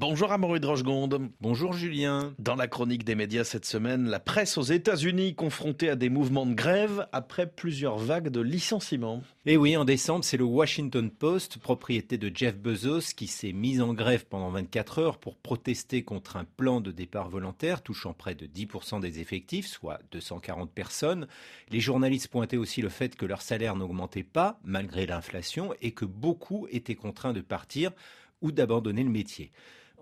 Bonjour Amaury Rochegonde. Bonjour Julien. Dans la chronique des médias cette semaine, la presse aux États-Unis confrontée à des mouvements de grève après plusieurs vagues de licenciements. Et eh oui, en décembre, c'est le Washington Post, propriété de Jeff Bezos, qui s'est mis en grève pendant 24 heures pour protester contre un plan de départ volontaire touchant près de 10% des effectifs, soit 240 personnes. Les journalistes pointaient aussi le fait que leur salaire n'augmentait pas malgré l'inflation et que beaucoup étaient contraints de partir ou d'abandonner le métier.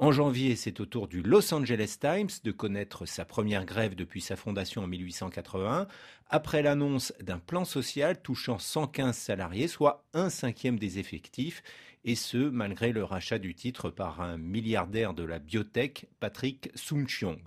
En janvier, c'est au tour du Los Angeles Times de connaître sa première grève depuis sa fondation en 1881, après l'annonce d'un plan social touchant 115 salariés, soit un cinquième des effectifs, et ce, malgré le rachat du titre par un milliardaire de la biotech, Patrick Soon-Chiong.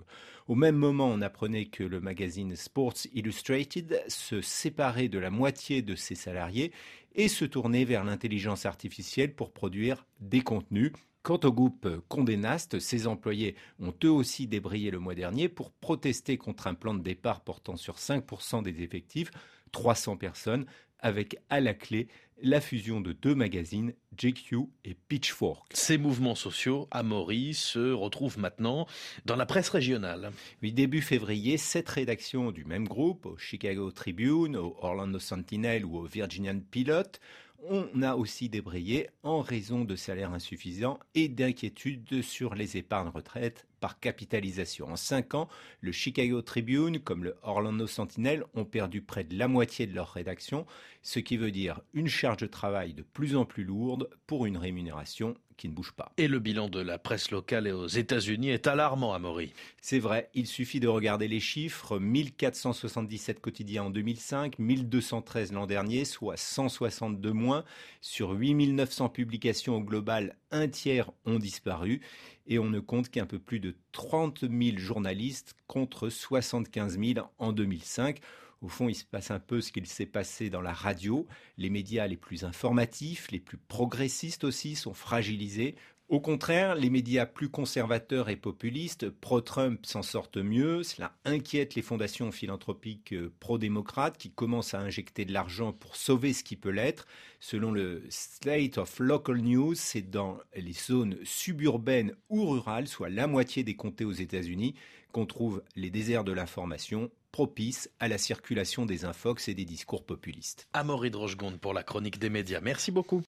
Au même moment, on apprenait que le magazine Sports Illustrated se séparait de la moitié de ses salariés et se tournait vers l'intelligence artificielle pour produire des contenus Quant au groupe Condé Nast, ses employés ont eux aussi débrayé le mois dernier pour protester contre un plan de départ portant sur 5% des effectifs, 300 personnes, avec à la clé la fusion de deux magazines, JQ et Pitchfork. Ces mouvements sociaux, à Maurice, se retrouvent maintenant dans la presse régionale. Oui, début février, sept rédactions du même groupe, au Chicago Tribune, au Orlando Sentinel ou au Virginian Pilot, on a aussi débrayé en raison de salaires insuffisants et d'inquiétudes sur les épargnes retraites par capitalisation. En cinq ans, le Chicago Tribune comme le Orlando Sentinel ont perdu près de la moitié de leur rédaction, ce qui veut dire une charge de travail de plus en plus lourde pour une rémunération qui ne bouge pas. Et le bilan de la presse locale aux États-Unis est alarmant, Amaury. C'est vrai, il suffit de regarder les chiffres. 1477 quotidiens en 2005, 1213 l'an dernier, soit 162 moins. Sur 8900 publications au global, un tiers ont disparu. Et on ne compte qu'un peu plus de 30 000 journalistes contre 75 000 en 2005. Au fond, il se passe un peu ce qu'il s'est passé dans la radio. Les médias les plus informatifs, les plus progressistes aussi, sont fragilisés. Au contraire, les médias plus conservateurs et populistes, pro-Trump, s'en sortent mieux. Cela inquiète les fondations philanthropiques euh, pro-démocrates qui commencent à injecter de l'argent pour sauver ce qui peut l'être. Selon le Slate of Local News, c'est dans les zones suburbaines ou rurales, soit la moitié des comtés aux États-Unis, qu'on trouve les déserts de l'information propices à la circulation des infox et des discours populistes. Amaury Drochegonde pour la chronique des médias. Merci beaucoup.